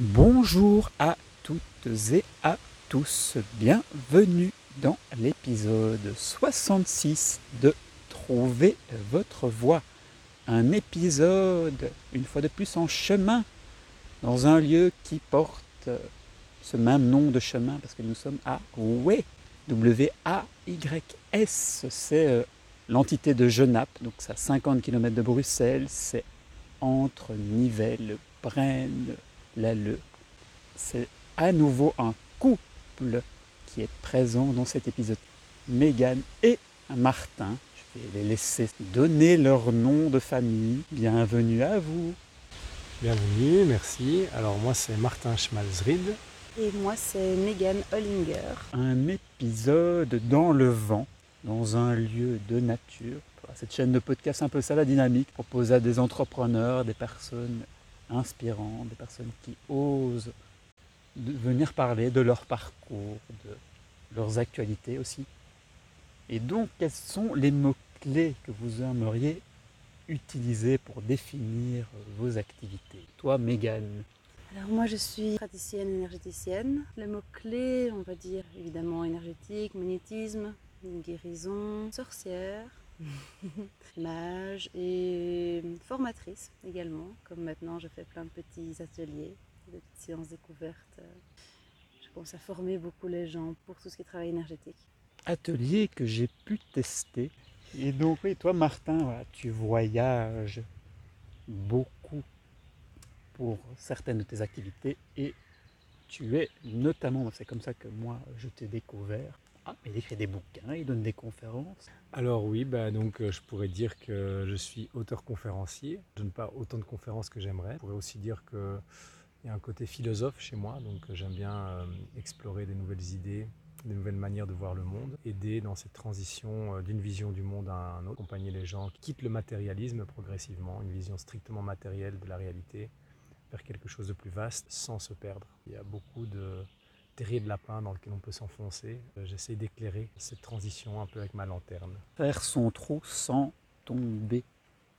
Bonjour à toutes et à tous, bienvenue dans l'épisode 66 de Trouver votre voix. Un épisode, une fois de plus, en chemin, dans un lieu qui porte ce même nom de chemin, parce que nous sommes à Way, W-A-Y-S, c'est euh, l'entité de Genappe, donc c'est à 50 km de Bruxelles, c'est entre Nivelles, Brenne, Lalleux. C'est à nouveau un couple qui est présent dans cet épisode. Mégane et Martin. Je vais les laisser donner leur nom de famille. Bienvenue à vous. Bienvenue, merci. Alors moi c'est Martin Schmalzried. Et moi, c'est Megan Hollinger. Un épisode dans le vent, dans un lieu de nature. Cette chaîne de podcast un peu ça la dynamique, propose à des entrepreneurs, des personnes inspirantes, des personnes qui osent venir parler de leur parcours, de leurs actualités aussi. Et donc, quels sont les mots-clés que vous aimeriez utiliser pour définir vos activités? Toi, Megan, Alors moi, je suis praticienne énergéticienne. Le mot-clé, on va dire évidemment énergétique, magnétisme, guérison, sorcière, mage et formatrice également. Comme maintenant, je fais plein de petits ateliers, de petites séances découvertes. Je commence à former beaucoup les gens pour tout ce qui est travail énergétique. atelier que j'ai pu tester. Et donc, oui, toi, Martin, voilà, tu voyages beaucoup pour certaines de tes activités et tu es notamment, c'est comme ça que moi je t'ai découvert. Ah, il écrit des bouquins, il donne des conférences. Alors oui, bah, euh, je pourrais dire que je suis auteur-conférencier. Je ne donne pas autant de conférences que j'aimerais. Je pourrais aussi dire qu'il y a un côté philosophe chez moi, donc euh, j'aime bien euh, explorer des nouvelles idées, des nouvelles manières de voir le monde, aider dans cette transition d'une vision du monde à un autre, accompagner les gens qui quittent le matérialisme progressivement, une vision strictement matérielle de la réalité, vers quelque chose de plus vaste sans se perdre. Il y a beaucoup de terriers de lapin dans lequel on peut s'enfoncer. Euh, J'essaie d'éclairer cette transition un peu avec ma lanterne. Faire son trou sans tomber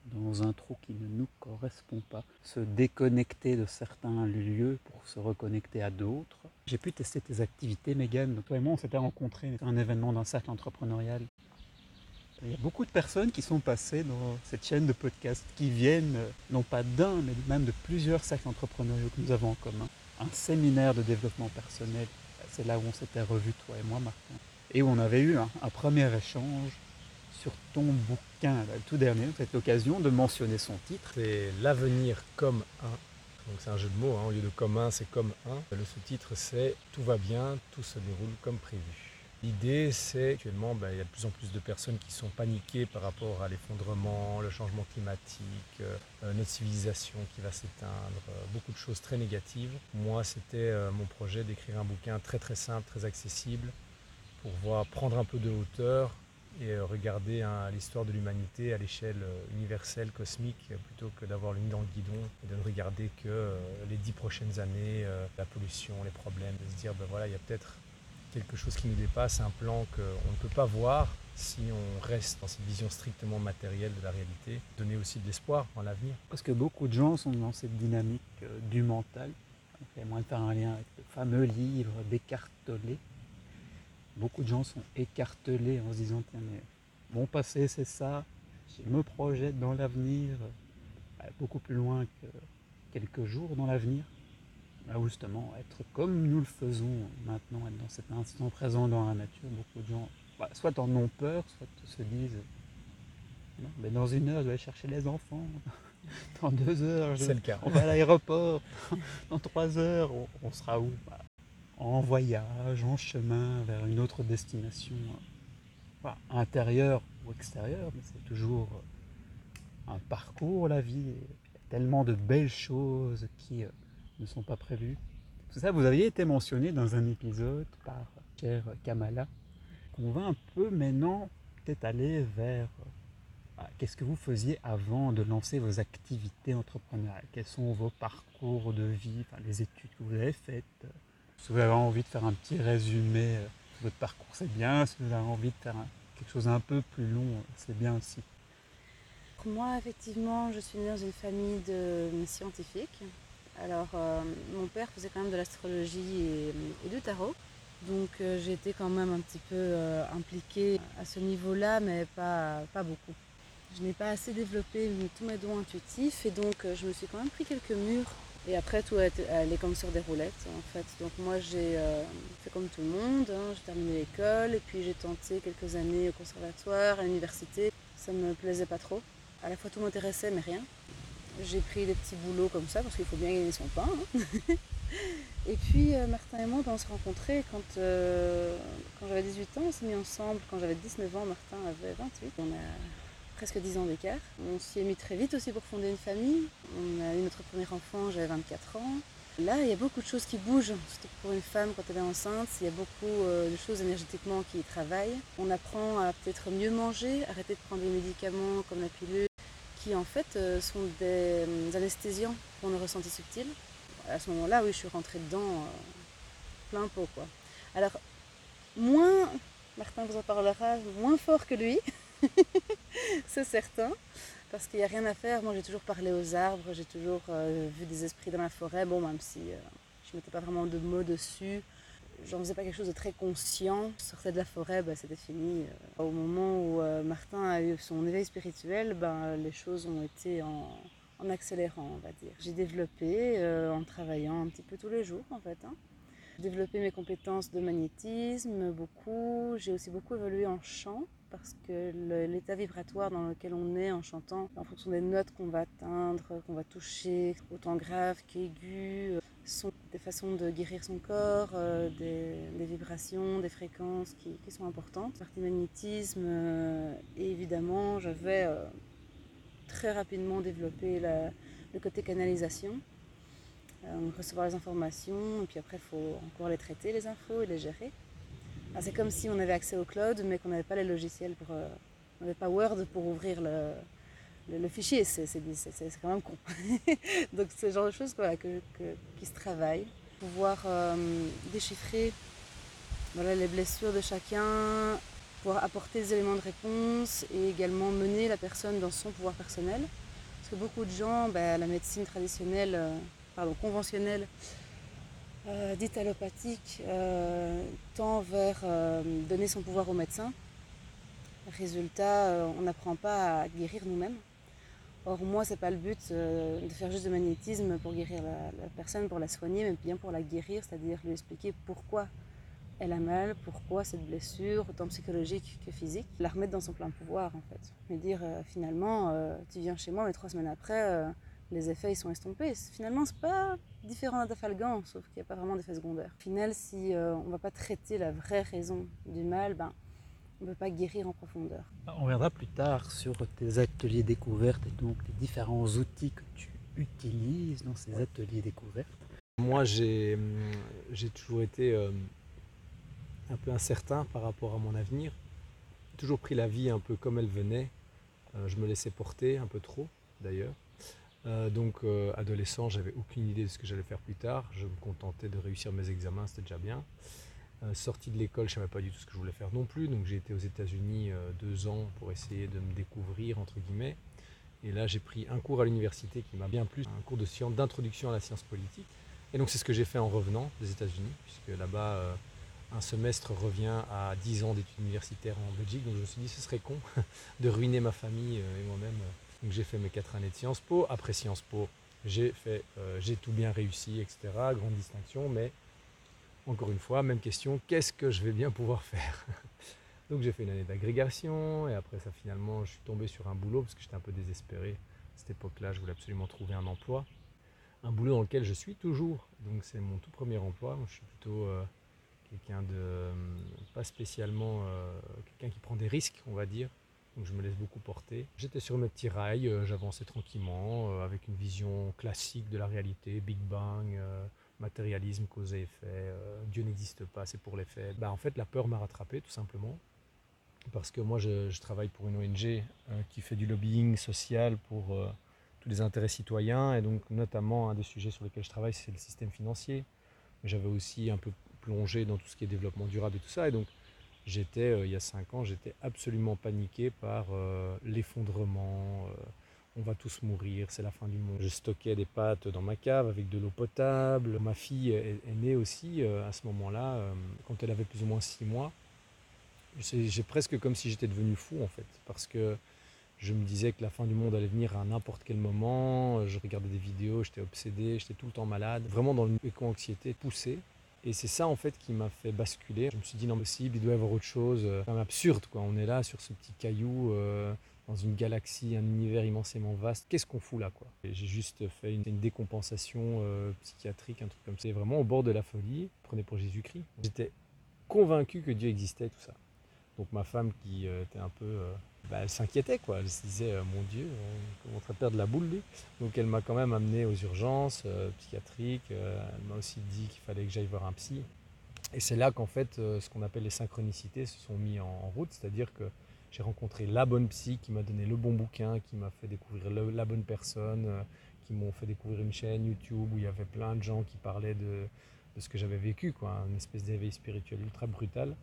dans un trou qui ne nous correspond pas. Se déconnecter de certains lieux pour se reconnecter à d'autres. J'ai pu tester tes activités, Megan. Toi et moi, on s'était rencontrés à un événement d'un cercle entrepreneurial. Il y a beaucoup de personnes qui sont passées dans cette chaîne de podcast, qui viennent euh, non pas d'un, mais même de plusieurs cercles entrepreneuriaux que nous avons en commun. Un séminaire de développement personnel, c'est là où on s'était revus, toi et moi, Martin. Et où on avait eu un, premier échange sur ton bouquin, le tout dernier. Cette l'occasion de mentionner son titre. C'est l'avenir comme un. Donc c'est un jeu de mots, hein. au lieu de comme un, c'est comme un. Le sous-titre c'est Tout va bien, tout se déroule comme prévu. L'idée c'est actuellement, ben, il y a de plus en plus de personnes qui sont paniquées par rapport à l'effondrement, le changement climatique, euh, euh, notre civilisation qui va s'éteindre, euh, beaucoup de choses très négatives. Moi c'était mon projet d'écrire un bouquin très très simple, très accessible, pour voir prendre un peu de hauteur et regarder hein, l'histoire de l'humanité à l'échelle universelle, cosmique, plutôt que d'avoir le nid dans le guidon et de ne regarder que les dix prochaines années, la pollution, les problèmes, de se dire, ben voilà, il y a peut-être quelque chose qui nous dépasse, un plan qu'on ne peut pas voir si on reste dans cette vision strictement matérielle de la réalité, donner aussi de l'espoir en l'avenir. Parce que beaucoup de gens sont dans cette dynamique euh, du mental. De faire un lien avec le fameux livre Tolle. Beaucoup de gens sont écartelés en se disant Tiens, mon passé c'est ça, je me projette dans l'avenir, euh, beaucoup plus loin que quelques jours dans l'avenir. Là où justement, être comme nous le faisons maintenant, être dans cet instant présent dans la nature, beaucoup de gens bah, soit en ont peur, soit se disent Non, mais dans une heure je vais aller chercher les enfants, dans deux heures je C'est le cas. on va à l'aéroport. Dans trois heures, on, on sera où? Bah, En voyage, en chemin vers une autre destination, intérieure ou extérieure, mais c'est toujours un parcours, la vie. Il y a tellement de belles choses qui euh, ne sont pas prévues. Tout ça, vous aviez été mentionné dans un épisode par chère Kamala. On va un peu maintenant peut-être aller vers ah, Qu'est-ce que vous faisiez avant de lancer vos activités entrepreneuriales? Quels sont vos parcours de vie, enfin, les études que vous avez faites? Si vous avez envie de faire un petit résumé euh, de votre parcours, c'est bien. Si vous avez envie de faire un- quelque chose un peu plus long, euh, c'est bien aussi. Moi, effectivement, je suis née dans une famille de scientifiques. Alors, euh, mon père faisait quand même de l'astrologie et, du tarot. Donc, euh, été quand même un petit peu euh, impliquée à ce niveau-là, mais pas, pas beaucoup. Je n'ai pas assez développé tous mes dons intuitifs et donc je me suis quand même pris quelques murs. Et après, tout allait comme sur des roulettes, en fait. Donc, moi, j'ai fait comme tout le monde. Hein. J'ai terminé l'école et puis j'ai tenté quelques années au conservatoire, à l'université. Ça ne me plaisait pas trop. À la fois, tout m'intéressait, mais rien. J'ai pris des petits boulots comme ça parce qu'il faut bien gagner son pain. Hein. et puis euh, Martin et moi, ben, on s'est rencontrés quand, euh, quand j'avais 18 ans, on s'est mis ensemble. Quand j'avais 19 ans, Martin avait 28. On a presque 10 ans d'écart. On s'y est mis très vite aussi pour fonder une famille. On a eu notre premier enfant, j'avais 24 ans. Là, il y a beaucoup de choses qui bougent, surtout pour une femme quand elle est enceinte. Il y a beaucoup euh, de choses énergétiquement qui travaillent. On apprend à peut-être mieux manger, arrêter de prendre des médicaments comme la pilule, qui en fait euh, sont des, euh, anesthésiants pour nos ressentis subtils. À ce moment-là, oui, je suis rentrée dedans euh, plein pot. Alors, moins, Martin vous en parlera, moins fort que lui, c'est certain, parce qu'il n'y a rien à faire. Moi, j'ai toujours parlé aux arbres, j'ai toujours vu des esprits dans la forêt, bon, même si je ne mettais pas vraiment de mots dessus j'en faisais pas quelque chose de très conscient. Je sortais de la forêt, bah, c'était fini. Euh, au moment où euh, Martin a eu son éveil spirituel, bah, les choses ont été en, accélérant, on va dire. J'ai développé euh, en travaillant un petit peu tous les jours, en fait. Hein. J'ai développé mes compétences de magnétisme beaucoup. J'ai aussi beaucoup évolué en chant parce que l'état vibratoire dans lequel on est en chantant, en fonction des notes qu'on va atteindre, qu'on va toucher, autant grave qu'aigu, sont des façons de guérir son corps, euh, des, vibrations, des fréquences qui, sont importantes. Partie magnétisme, euh, et évidemment, j'avais euh, très rapidement développé le côté canalisation. recevoir les informations, et puis après, il faut encore les traiter, les infos, et les gérer. C'est comme si on avait accès au cloud, mais qu'on n'avait pas les logiciels pour. on n'avait pas Word pour ouvrir le, fichier, c'est quand même con. Donc c'est le genre de choses qui se travaillent. Pouvoir euh, déchiffrer les blessures de chacun, pouvoir apporter des éléments de réponse et également mener la personne dans son pouvoir personnel. Parce que beaucoup de gens, ben, la médecine traditionnelle, euh, pardon, conventionnelle, euh, dite allopathique, tend vers donner son pouvoir au médecin. Résultat, on n'apprend pas à guérir nous-mêmes. Or, moi, c'est pas le but euh, de faire juste de magnétisme pour guérir la, personne, pour la soigner, mais bien pour la guérir, c'est-à-dire lui expliquer pourquoi elle a mal, pourquoi cette blessure, autant psychologique que physique, la remettre dans son plein pouvoir en fait. Mais dire euh, finalement, euh, tu viens chez moi, mais trois semaines après, les effets ils sont estompés. Finalement, c'est pas différent d'un dafalgan, sauf qu'il n'y a pas vraiment d'effet secondaire. Au final, si on ne va pas traiter la vraie raison du mal, ben, on ne peut pas guérir en profondeur. On reviendra plus tard sur tes ateliers découvertes et donc les différents outils que tu utilises dans ces ateliers découvertes. Moi, j'ai toujours été euh, un peu incertain par rapport à mon avenir. J'ai toujours pris la vie un peu comme elle venait. Euh, je me laissais porter un peu trop, d'ailleurs. Euh, donc, adolescent, j'avais aucune idée de ce que j'allais faire plus tard. Je me contentais de réussir mes examens, c'était déjà bien. Euh, sorti de l'école, je ne savais pas du tout ce que je voulais faire non plus. Donc j'ai été aux États-Unis euh, deux ans pour essayer de me découvrir, entre guillemets. Et là, j'ai pris un cours à l'université qui m'a bien plu, un cours de science, d'introduction à la science politique. Et donc c'est ce que j'ai fait en revenant des États-Unis, puisque là-bas, euh, un semestre revient à 10 ans d'études universitaires en Belgique. Donc je me suis dit, ce serait con de ruiner ma famille et moi-même. Donc j'ai fait mes quatre années de Sciences Po. Après Sciences Po, j'ai fait, j'ai tout bien réussi, etc. Grande distinction, mais encore une fois, même question, qu'est-ce que je vais bien pouvoir faire? Donc j'ai fait une année d'agrégation et après ça finalement je suis tombé sur un boulot parce que j'étais un peu désespéré. À cette époque-là, je voulais absolument trouver un emploi. Un boulot dans lequel je suis toujours. Donc c'est mon tout premier emploi. je suis plutôt euh, quelqu'un de euh, pas spécialement euh, quelqu'un qui prend des risques, on va dire. Donc je me laisse beaucoup porter. J'étais sur mes petits rails, j'avançais tranquillement avec une vision classique de la réalité, Big Bang matérialisme, cause et effet, euh, Dieu n'existe pas, c'est pour les faits. Bah, en fait, la peur m'a rattrapé, tout simplement. Parce que moi, je, travaille pour une ONG euh, qui fait du lobbying social pour euh, tous les intérêts citoyens. Et donc, notamment, un des sujets sur lesquels je travaille, c'est le système financier. J'avais aussi un peu plongé dans tout ce qui est développement durable et tout ça. Et donc, j'étais, il y a cinq ans, j'étais absolument paniqué par l'effondrement on va tous mourir, c'est la fin du monde. Je stockais des pâtes dans ma cave avec de l'eau potable. Ma fille est, née aussi euh, à ce moment-là, euh, quand elle avait plus ou moins six mois. J'ai presque comme si j'étais devenu fou en fait, parce que je me disais que la fin du monde allait venir à n'importe quel moment. Je regardais des vidéos, j'étais obsédé, j'étais tout le temps malade, vraiment dans une éco-anxiété poussée. Et c'est ça en fait qui m'a fait basculer. Je me suis dit non possible, il doit y avoir autre chose. C'est absurde quoi. On est là sur ce petit caillou dans une galaxie, un univers immensément vaste. Qu'est-ce qu'on fout là quoi? J'ai juste fait une, décompensation euh, psychiatrique, un truc comme ça. Vraiment au bord de la folie. Prenez pour Jésus-Christ. J'étais convaincu que Dieu existait, tout ça. Donc ma femme qui euh, était un peu, euh, bah, elle s'inquiétait quoi. Elle se disait mon Dieu, on commence à perdre la boule lui. Donc elle m'a quand même amené aux urgences psychiatriques. elle m'a aussi dit qu'il fallait que j'aille voir un psy. Et c'est là qu'en fait, ce qu'on appelle les synchronicités se sont mis en route, c'est-à-dire que j'ai rencontré la bonne psy qui m'a donné le bon bouquin, qui m'a fait découvrir la bonne personne, euh, qui m'ont fait découvrir une chaîne YouTube où il y avait plein de gens qui parlaient de, ce que j'avais vécu, quoi, une espèce d'éveil spirituel ultra brutal,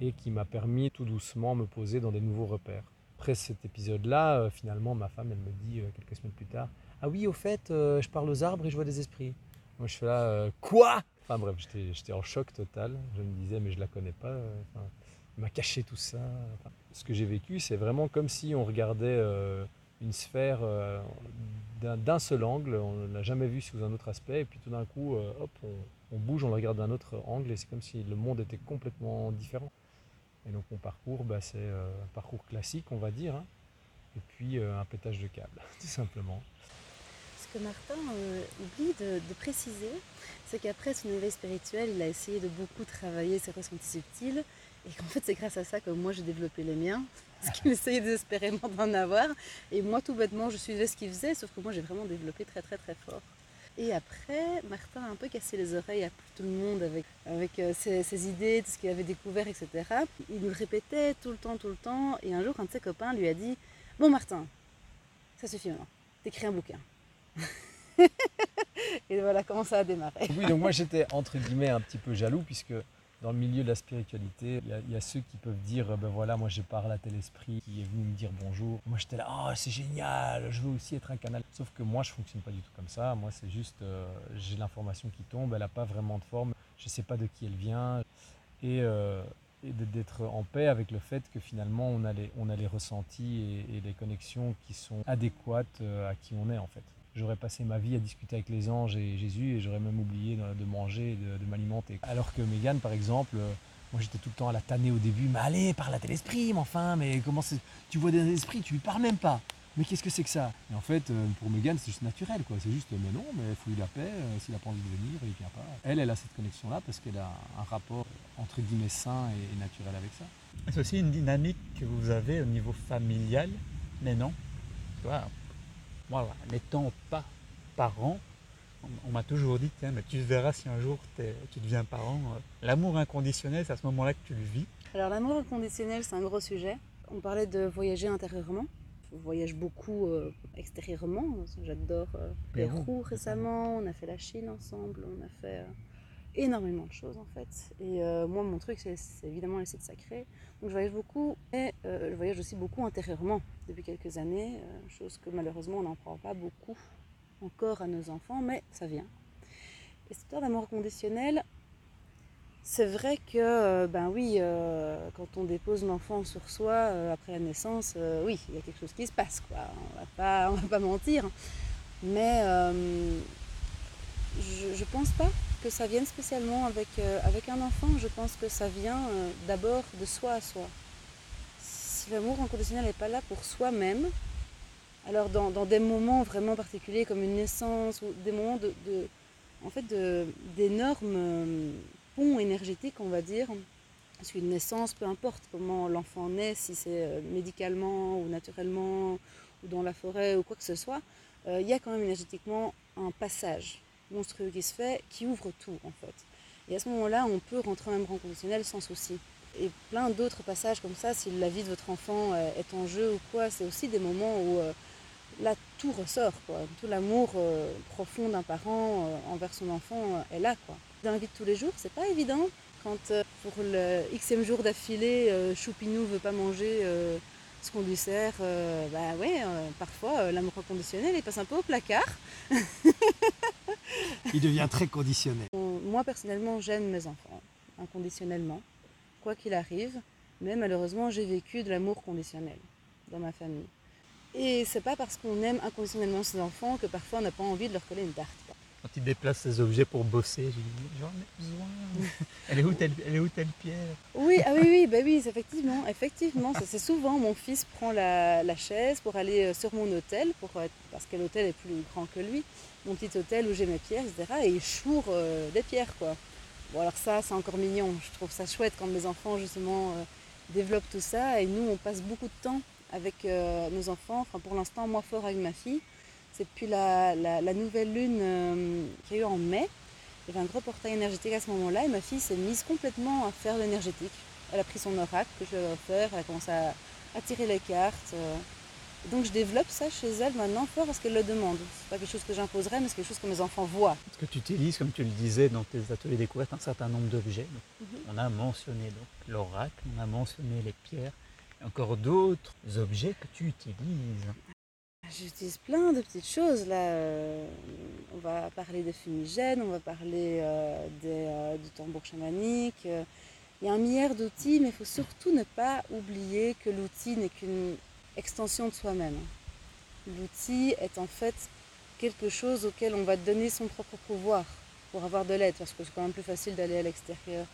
et qui m'a permis tout doucement me poser dans des nouveaux repères. Après cet épisode-là, euh, finalement, ma femme, elle me dit euh, quelques semaines plus tard, ah oui, au fait, je parle aux arbres et je vois des esprits. Moi, je fais là, quoi? Enfin bref, j'étais en choc total. Je me disais, mais je la connais pas m'a caché tout ça. ce que j'ai vécu, c'est vraiment comme si on regardait euh, une sphère euh, d'un seul angle, on ne l'a jamais vu sous un autre aspect, et puis tout d'un coup, euh, hop, on, bouge, on le regarde d'un autre angle, et c'est comme si le monde était complètement différent. Et donc mon parcours, bah, c'est un parcours classique, on va dire, hein. et puis un pétage de câble, tout simplement. Ce que Martin oublie de, de préciser, c'est qu'après son éveil spirituel, il a essayé de beaucoup travailler ses ressentis subtils, et qu'en fait, c'est grâce à ça que moi, j'ai développé les miens. Parce qu'il essayait désespérément d'en avoir. Et moi, tout bêtement, je suivais ce qu'il faisait, sauf que moi, j'ai vraiment développé très, très, très fort. Et après, Martin a un peu cassé les oreilles à tout le monde avec, avec euh, ses, idées, tout ce qu'il avait découvert, etc. Il nous répétait tout le temps, tout le temps. Et un jour, un de ses copains lui a dit Bon, Martin, ça suffit maintenant, t'écris un bouquin. et voilà comment ça a démarré. Oui, donc moi j'étais entre guillemets un petit peu jaloux puisque dans le milieu de la spiritualité, il y, a ceux qui peuvent dire ben voilà, moi j'ai parlé à tel esprit qui est venu me dire bonjour. Moi j'étais là, oh c'est génial, je veux aussi être un canal. Sauf que moi je fonctionne pas du tout comme ça. Moi c'est juste, euh, j'ai l'information qui tombe, elle n'a pas vraiment de forme, je sais pas de qui elle vient. Et, euh, d'être en paix avec le fait que finalement on a les, ressentis et, et les connexions qui sont adéquates euh, à qui on est en fait j'aurais passé ma vie à discuter avec les anges et Jésus et j'aurais même oublié de, manger de, m'alimenter. Alors que Megan, par exemple, euh, moi j'étais tout le temps à la tanner au début, mais allez, parle à tel esprit, mais enfin, mais comment tu vois des esprits, tu lui parles même pas. Mais qu'est-ce que c'est que ça? Et en fait, euh, pour Megan, c'est juste naturel, quoi. C'est juste, mais non, mais il faut lui la paix, euh, s'il n'a pas envie de venir, il vient pas. Elle, elle a cette connexion-là parce qu'elle a un rapport, entre guillemets, sain et, naturel avec ça. C'est aussi une dynamique que vous avez au niveau familial, mais non. Moi, n'étant pas parent, on, m'a toujours dit, tiens, mais tu verras si un jour tu deviens parent. Euh, l'amour inconditionnel, c'est à ce moment-là que tu le vis. Alors l'amour inconditionnel, c'est un gros sujet. On parlait de voyager intérieurement. On voyage beaucoup euh, extérieurement. J'adore euh, Pérou récemment. On a fait la Chine ensemble. On a fait énormément de choses en fait. Et euh, moi, mon truc, c'est évidemment les sites sacrés. Donc je voyage beaucoup et euh, je voyage aussi beaucoup intérieurement depuis quelques années, euh, chose que malheureusement on n'en prend pas beaucoup encore à nos enfants, mais ça vient. Et cette histoire d'amour conditionnel, c'est vrai que, ben oui, quand on dépose l'enfant sur soi après la naissance, oui, il y a quelque chose qui se passe, quoi. On va va pas mentir. Mais je, je pense pas que ça vienne spécialement avec, euh, un enfant, je pense que ça vient euh, d'abord de soi à soi. L'amour inconditionnel n'est pas là pour soi-même, alors dans, des moments vraiment particuliers comme une naissance ou des moments de, en fait d'énormes euh, ponts énergétiques, on va dire, parce qu'une naissance, peu importe comment l'enfant naît, si c'est médicalement ou naturellement ou dans la forêt ou quoi que ce soit, il y a quand même énergétiquement un passage monstrueux qui se fait, qui ouvre tout en fait. Et à ce moment-là, on peut rentrer en même rang conditionnel sans souci. Et plein d'autres passages comme ça, si la vie de votre enfant euh, est en jeu ou quoi, c'est aussi des moments où euh, là tout ressort, quoi. Tout l'amour euh, profond d'un parent envers son enfant est là, quoi. Dans la vie de tous les jours, c'est pas évident. Quand pour le xème jour d'affilée, Choupinou veut pas manger ce qu'on lui sert, bah ouais, parfois l'amour conditionnel, il passe un peu au placard. il devient très conditionnel. Moi personnellement, j'aime mes enfants inconditionnellement, quoi qu'il arrive. Mais malheureusement, j'ai vécu de l'amour conditionnel dans ma famille. Et c'est pas parce qu'on aime inconditionnellement ses enfants que parfois on n'a pas envie de leur coller une tarte. Quand il déplace ses objets pour bosser, je dis j'en ai besoin. elle, est où telle, elle est où telle pierre? Oui, ah oui, oui, bah oui, effectivement, effectivement. C'est souvent mon fils prend la, chaise pour aller euh, sur mon hôtel, pour, parce que l'hôtel est plus grand que lui, mon petit hôtel où j'ai mes pierres, etc. Et il choure euh, des pierres, quoi. Bon, alors ça, c'est encore mignon. Je trouve ça chouette quand mes enfants, justement, euh, développent tout ça. Et nous, on passe beaucoup de temps avec nos enfants. Enfin, pour l'instant, moi, fort avec ma fille. C'est depuis la, nouvelle lune euh, qu'il y a eu en mai. Il y avait un gros portail énergétique à ce moment-là et ma fille s'est mise complètement à faire l'énergétique. Elle a pris son oracle que je lui ai offert, elle a commencé à, tirer les cartes. Euh. Donc je développe ça chez elle maintenant fort parce qu'elle le demande. C'est pas quelque chose que j'imposerais, mais c'est quelque chose que mes enfants voient. Parce que tu utilises, comme tu le disais dans tes ateliers découvertes, un certain nombre d'objets? Mhm. On a mentionné l'oracle, on a mentionné les pierres, et encore d'autres objets que tu utilises. J'utilise plein de petites choses là. Euh, on va parler des fumigènes, on va parler euh, euh, du tambour chamanique. Il y a un milliard d'outils, mais il faut surtout ne pas oublier que l'outil n'est qu'une extension de soi-même. L'outil est en fait quelque chose auquel on va donner son propre pouvoir pour avoir de l'aide, parce que c'est quand même plus facile d'aller à l'extérieur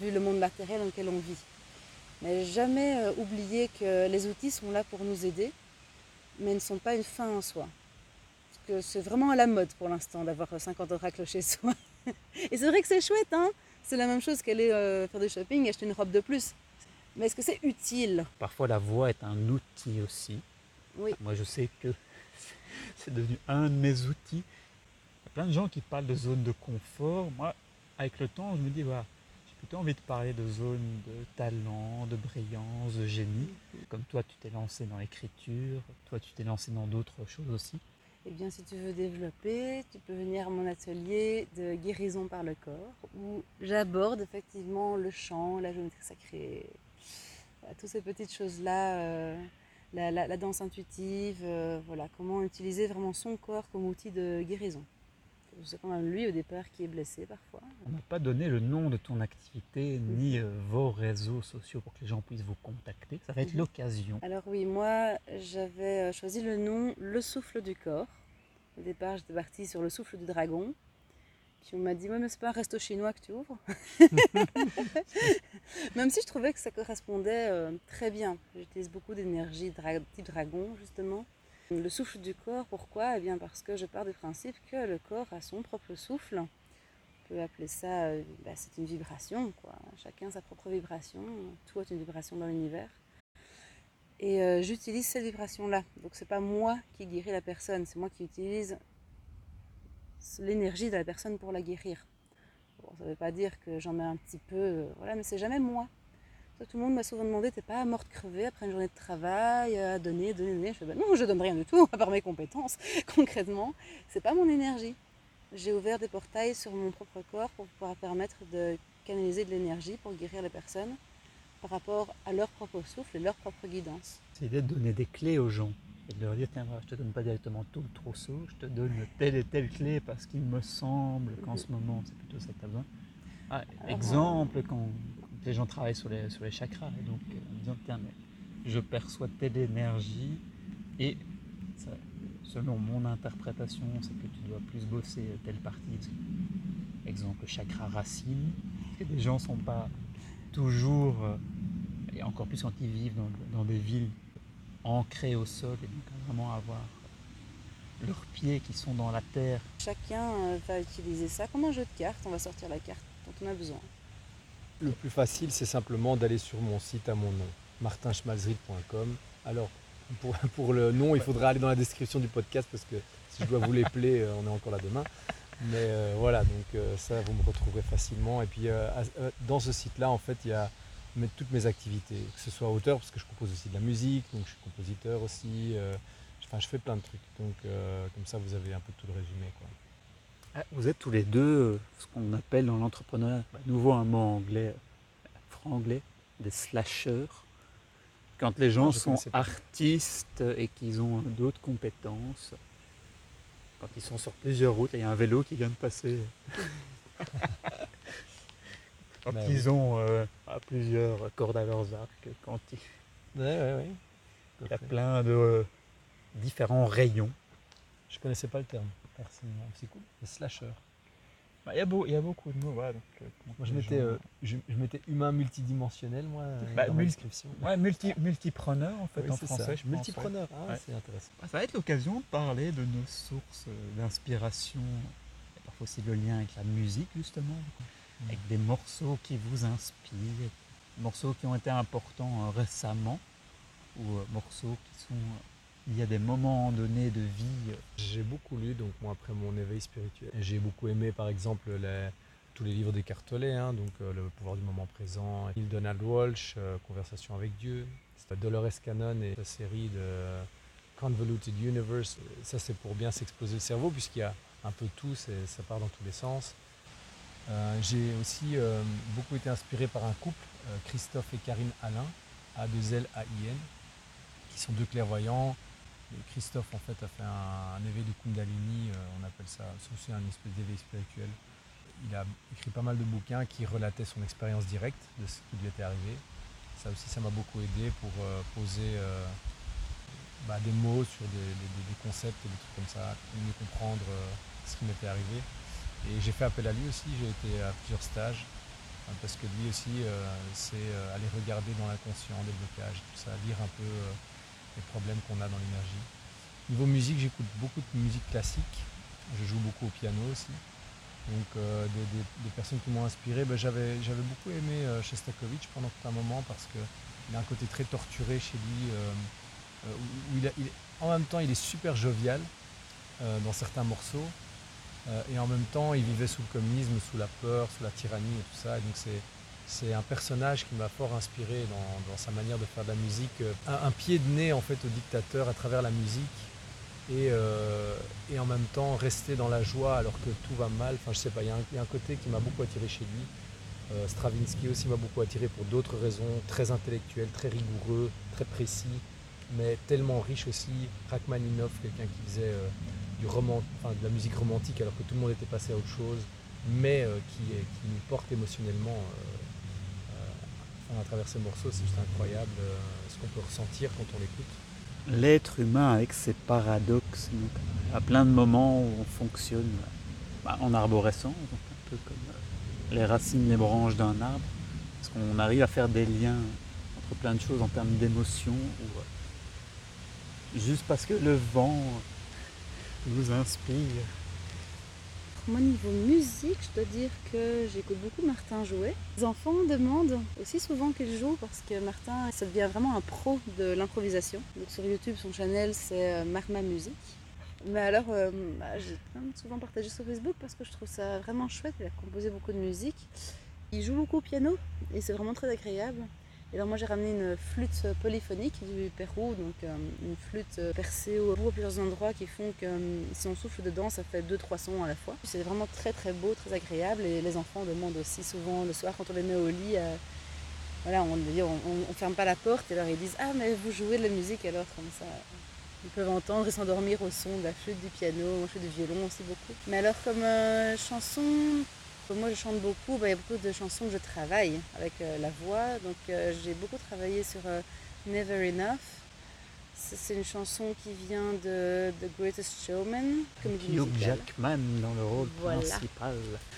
vu le monde matériel dans lequel on vit. Mais jamais oublier que les outils sont là pour nous aider mais ne sont pas une fin en soi. Parce que c'est vraiment à la mode pour l'instant d'avoir 50 oracles chez soi. Et c'est vrai que c'est chouette, hein C'est la même chose qu'aller euh, faire du shopping et acheter une robe de plus. Mais est-ce que c'est utile? Parfois la voix est un outil aussi. Oui. Moi je sais que c'est devenu un de mes outils. Il y a plein de gens qui parlent de zone de confort. Moi, avec le temps, je me dis, voilà, plutôt envie de parler de zones de talent, de brillance, de génie. Comme toi, tu t'es lancé dans l'écriture, toi, tu t'es lancé dans d'autres choses aussi. Eh bien, si tu veux développer, tu peux venir à mon atelier de guérison par le corps, où j'aborde effectivement le chant, la géométrie sacrée, toutes ces petites choses-là, euh, la, danse intuitive, euh, voilà, comment utiliser vraiment son corps comme outil de guérison c'est quand même lui au départ qui est blessé parfois. On n'a pas donné le nom de ton activité ni euh, vos réseaux sociaux pour que les gens puissent vous contacter. Ça va être mhm. l'occasion. Alors oui, moi j'avais choisi le nom Le souffle du corps. Au départ j'étais partie sur le souffle du dragon. Puis on m'a dit, ouais, mais c'est pas un resto chinois que tu ouvres. Même si je trouvais que ça correspondait euh, très bien. J'utilise beaucoup d'énergie type dragon, justement. Le souffle du corps, pourquoi? Eh bien parce que je pars du principe que le corps a son propre souffle. On peut appeler ça, euh, bah, c'est une vibration, quoi. Chacun sa propre vibration, tout est une vibration dans l'univers. Et euh, j'utilise cette vibration-là. Donc c'est pas moi qui guéris la personne, c'est moi qui utilise l'énergie de la personne pour la guérir. Ça ne veut pas dire que j'en mets un petit peu, euh, voilà, mais c'est jamais moi. Tout le monde m'a souvent demandé, t'es pas morte crevée après une journée de travail, à donner, donner, donner? Je fais, ben non, je donne rien du tout, à part mes compétences, concrètement. C'est pas mon énergie. J'ai ouvert des portails sur mon propre corps pour pouvoir permettre de canaliser de l'énergie pour guérir les personnes par rapport à leur propre souffle et leur propre guidance. C'est de donner des clés aux gens et de leur dire tiens, je te donne pas directement tout le trousseau, je te donne telle et telle clé parce qu'il me semble qu'en ce moment c'est plutôt ça que tu as besoin. Ah, exemple, quand, les gens travaillent sur les, sur les chakras. Et donc, euh, en disant, tiens, mais je perçois telle énergie et selon mon interprétation, c'est que tu dois plus bosser telle partie. Exemple, chakra racine. Et des gens ne sont pas toujours, euh, et encore plus quand ils vivent dans, des villes ancrées au sol, et donc vraiment avoir leurs pieds qui sont dans la terre. Chacun euh, va utiliser ça comme un jeu de cartes. On va sortir la carte dont on a besoin. Le plus facile, c'est simplement d'aller sur mon site à mon nom, martinschmalzried.com. Alors, pour, le nom, il faudra aller dans la description du podcast parce que si je dois vous l'épeler, euh, on est encore là demain. Mais euh, voilà, donc euh, ça, vous me retrouverez facilement. Et puis, dans ce site-là, en fait, il y a toutes mes activités, que ce soit auteur, parce que je compose aussi de la musique, donc je suis compositeur aussi. enfin, je fais plein de trucs. Donc, comme ça, vous avez un peu tout le résumé. Quoi. Ah, vous êtes tous les deux euh, ce qu'on appelle dans l'entrepreneuriat, bah, nouveau un mot anglais, franc-anglais, des slashers. Quand les gens Non, sont artistes et qu'ils ont d'autres compétences, quand ils sont sur plusieurs routes, il y a un vélo qui vient de passer. quand Bah ils ont euh, à plusieurs cordes à leurs arcs, quand il Ouais, ouais, ouais. il y a plein de euh, différents rayons. Je connaissais pas le terme, personnellement. C'est cool. Le slasher. Bah, Il y, a beau- il y a beaucoup de mots. ouais, donc, euh, Moi, je les mettais, gens- euh, je, je mettais humain multidimensionnel, moi, Bah, dans multi-. Ouais, multi, multipreneur en fait Oui, en c'est français. pense, ouais. Multipreneur, ah, Ouais. c'est intéressant. Bah, Ça va être l'occasion de parler de nos sources d'inspiration, parfois aussi le lien avec la musique justement, avec des morceaux qui vous inspirent, morceaux qui ont été importants euh, récemment, ou euh, morceaux qui sont euh, liés à des moments donnés de vie. J'ai beaucoup lu, donc moi, après mon éveil spirituel. J'ai beaucoup aimé, par exemple, tous les livres d'Eckhart Tolle, hein, donc Le pouvoir du moment présent, Neil Donald Walsh, Conversation avec Dieu, Dolores Cannon et sa série de Convoluted Universe. Ça, c'est pour bien s'exploser le cerveau, puisqu'il y a un peu tout, ça part dans tous les sens. Euh, J'ai aussi euh, beaucoup été inspiré par un couple, euh, Christophe et Karine Alain, A2L-A-I-N, qui sont deux clairvoyants. Christophe en fait a fait un, un éveil de Kundalini, on appelle ça, c'est aussi un espèce d'éveil spirituel. Il a écrit pas mal de bouquins qui relataient son expérience directe de ce qui lui était arrivé. Ça aussi, ça m'a beaucoup aidé pour poser bah, des mots sur des, concepts et des trucs comme ça, mieux comprendre ce qui m'était arrivé. Et j'ai fait appel à lui aussi, j'ai été à plusieurs stages, hein, parce que lui aussi, euh, c'est euh, aller regarder dans l'inconscient, des blocages, tout ça, lire un peu euh, les problèmes qu'on a dans l'énergie. Niveau musique, j'écoute beaucoup de musique classique, je joue beaucoup au piano aussi. Donc des, des- personnes qui m'ont inspiré, ben, j'avais, beaucoup aimé euh, Shostakovich pendant tout un moment parce qu'il a un côté très torturé chez lui, où- il en même temps il est super jovial dans certains morceaux, et en même temps il vivait sous le communisme, sous la peur, sous la tyrannie et tout ça. Et donc c'est, c'est un personnage qui m'a fort inspiré dans, dans sa manière de faire de la musique, euh, un, pied de nez en fait au dictateur à travers la musique et, euh, et en même temps rester dans la joie alors que tout va mal. Enfin, je sais pas, il y, a un- côté qui m'a beaucoup attiré chez lui. Euh, Stravinsky aussi m'a beaucoup attiré pour d'autres raisons, très intellectuel, très rigoureux, très précis, mais tellement riche aussi. Rachmaninoff, quelqu'un qui faisait euh, du roman, de la musique romantique alors que tout le monde était passé à autre chose, mais euh, qui, nous porte émotionnellement euh, euh, à travers ces morceaux. C'est juste incroyable ce qu'on peut ressentir quand on l'écoute. L'être humain avec ses paradoxes, à plein de moments où on fonctionne bah, en arborescence, donc un peu comme les racines, les branches d'un arbre, parce qu'on arrive à faire des liens entre plein de choses en termes d'émotions, juste parce que le vent nous inspire. Moi, niveau musique, je dois dire que j'écoute beaucoup Martin jouer. Les enfants demandent aussi souvent qu'il joue parce que Martin, ça devient vraiment un pro de l'improvisation. Donc sur YouTube, son channel, c'est euh, Marma Musique. Mais alors, euh, bah, j'ai souvent partagé sur Facebook parce que je trouve ça vraiment chouette. Il a composé beaucoup de musique. Il joue beaucoup au piano et c'est vraiment très agréable. Et alors moi j'ai ramené une flûte polyphonique du Pérou, donc euh, une flûte euh, percée au bout à plusieurs endroits qui font que euh, si on souffle dedans, ça fait deux trois sons à la fois. C'est vraiment très très beau, très agréable et les enfants demandent aussi souvent le soir quand on les met au lit, voilà, on ne on, on- ferme pas la porte et alors ils disent ah mais vous jouez de la musique alors comme ça. Ils peuvent entendre et s'endormir au son de la flûte, du piano, je du violon aussi beaucoup. Mais alors comme chanson, comme moi je chante beaucoup, bah, il y a beaucoup de chansons que je travaille avec euh, la voix. Donc euh, j'ai beaucoup travaillé sur euh, Never Enough. C'est une chanson qui vient de The Greatest Showman, comédie Hugh. Jackman dans le rôle Voilà. principal.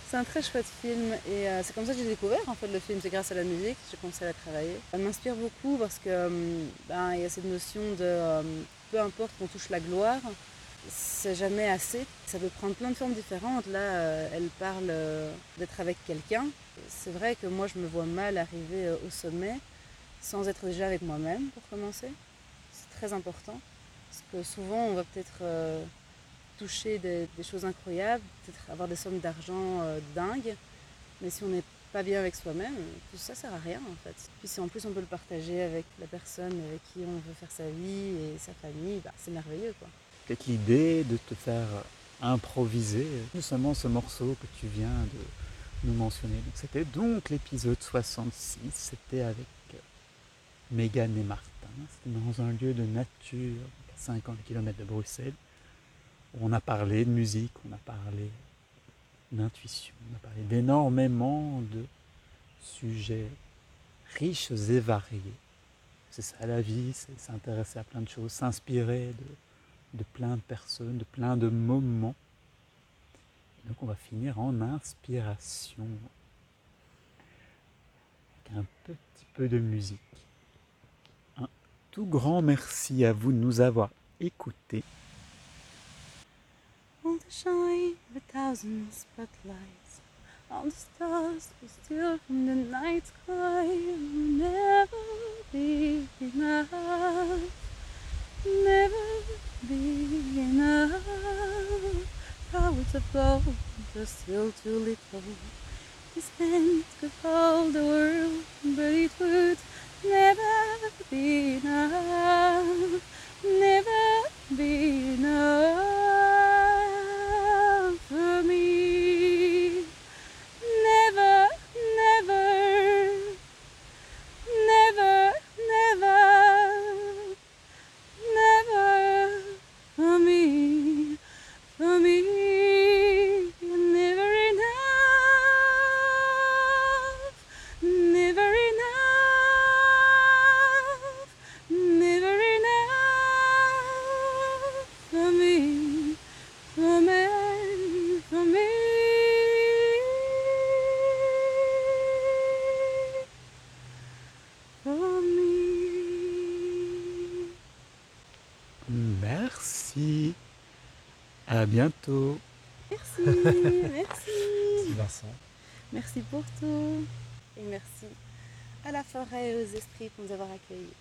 C'est un très chouette film et c'est comme ça que j'ai découvert en fait le film, c'est grâce à la musique, j'ai commencé à la travailler. Ça m'inspire beaucoup parce que ben, il y a cette notion de peu importe qu'on touche la gloire, c'est jamais assez. Ça peut prendre plein de formes différentes. Là, euh, elle parle euh, d'être avec quelqu'un. C'est vrai que moi je me vois mal arriver euh, au sommet sans être déjà avec moi-même pour commencer. C'est très important parce que souvent on va peut-être toucher des, choses incroyables, peut-être avoir des sommes d'argent dingues, mais si on n'est pas bien avec soi-même, tout ça sert à rien en fait. Puis si en plus on peut le partager avec la personne avec qui on veut faire sa vie et sa famille, bah, c'est merveilleux quoi. Peut-être l'idée de te faire improviser, justement ce morceau que tu viens de nous mentionner. Donc, c'était donc l'épisode 66, c'était avec euh, Mégane et Martin. C'était dans un lieu de nature, à 50 km de Bruxelles, où on a parlé de musique, on a parlé d'intuition, on a parlé d'énormément de sujets riches et variés. C'est ça la vie, c'est s'intéresser à plein de choses, s'inspirer de, de plein de personnes, de plein de moments. Donc on va finir en inspiration avec un petit peu de musique. Un tout grand merci à vous de nous avoir écoutés. The shine of thousand spotlights, all the stars the night sky never be enough. Of gold are still too little. This hand could hold the world, but it would never be enough, never be enough bientôt. Merci, merci. Merci Vincent. Merci pour tout. Et merci à la forêt et aux esprits pour nous avoir accueillis.